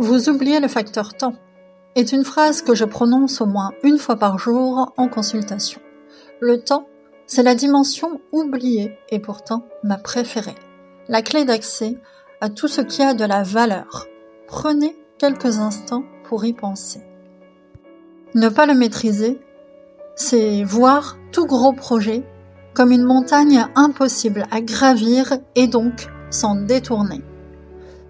Vous oubliez le facteur temps est une phrase que je prononce au moins une fois par jour en consultation. Le temps, c'est la dimension oubliée et pourtant ma préférée. La clé d'accès à tout ce qui a de la valeur. Prenez quelques instants pour y penser. Ne pas le maîtriser, c'est voir tout gros projet comme une montagne impossible à gravir et donc s'en détourner.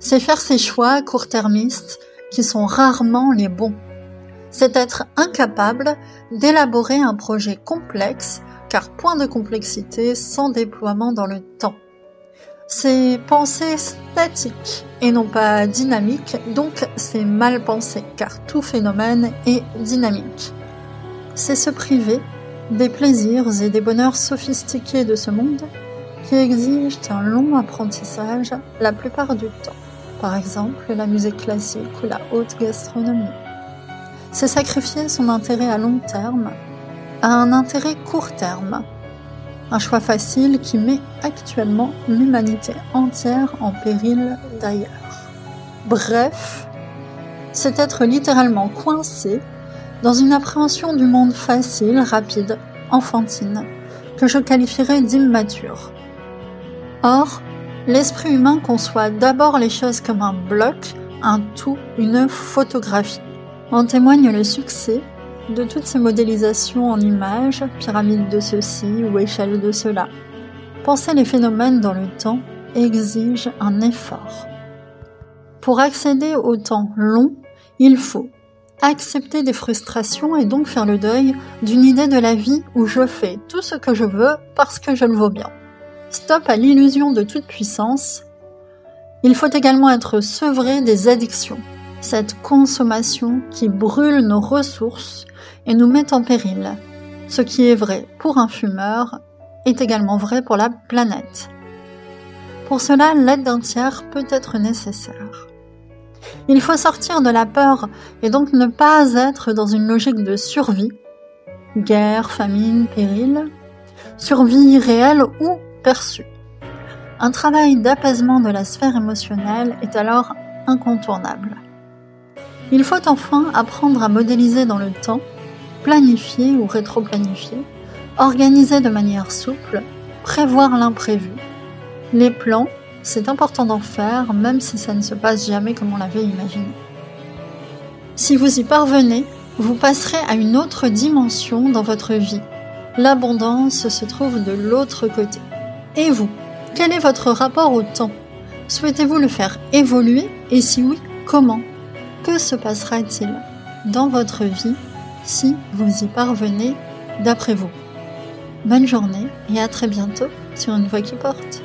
C'est faire ses choix court-termistes qui sont rarement les bons. C'est être incapable d'élaborer un projet complexe car point de complexité sans déploiement dans le temps. C'est penser statique et non pas dynamique, donc c'est mal pensé car tout phénomène est dynamique. C'est se priver des plaisirs et des bonheurs sophistiqués de ce monde qui exigent un long apprentissage la plupart du temps. Par exemple, la musique classique ou la haute gastronomie. C'est sacrifier son intérêt à long terme à un intérêt court terme. Un choix facile qui met actuellement l'humanité entière en péril d'ailleurs. Bref, c'est être littéralement coincé dans une appréhension du monde facile, rapide, enfantine, que je qualifierais d'immature. Or, l'esprit humain conçoit d'abord les choses comme un bloc, un tout, une photographie. En témoigne le succès de toutes ces modélisations en images, pyramide de ceci ou échelle de cela. Penser les phénomènes dans le temps exige un effort. Pour accéder au temps long, il faut accepter des frustrations et donc faire le deuil d'une idée de la vie où je fais tout ce que je veux parce que je le vaux bien. Stop à l'illusion de toute puissance. Il faut également être sevré des addictions, cette consommation qui brûle nos ressources et nous met en péril. Ce qui est vrai pour un fumeur est également vrai pour la planète. Pour cela, l'aide d'un tiers peut être nécessaire. Il faut sortir de la peur et donc ne pas être dans une logique de survie, guerre, famine, péril, survie réelle ou perçue. Un travail d'apaisement de la sphère émotionnelle est alors incontournable. Il faut enfin apprendre à modéliser dans le temps, planifier ou rétro-planifier, organiser de manière souple, prévoir l'imprévu. Les plans c'est important d'en faire, même si ça ne se passe jamais comme on l'avait imaginé. Si vous y parvenez, vous passerez à une autre dimension dans votre vie. L'abondance se trouve de l'autre côté. Et vous Quel est votre rapport au temps? Souhaitez-vous le faire évoluer? Et si oui, comment? Que se passera-t-il dans votre vie si vous y parvenez d'après vous? Bonne journée et à très bientôt sur une voie qui porte.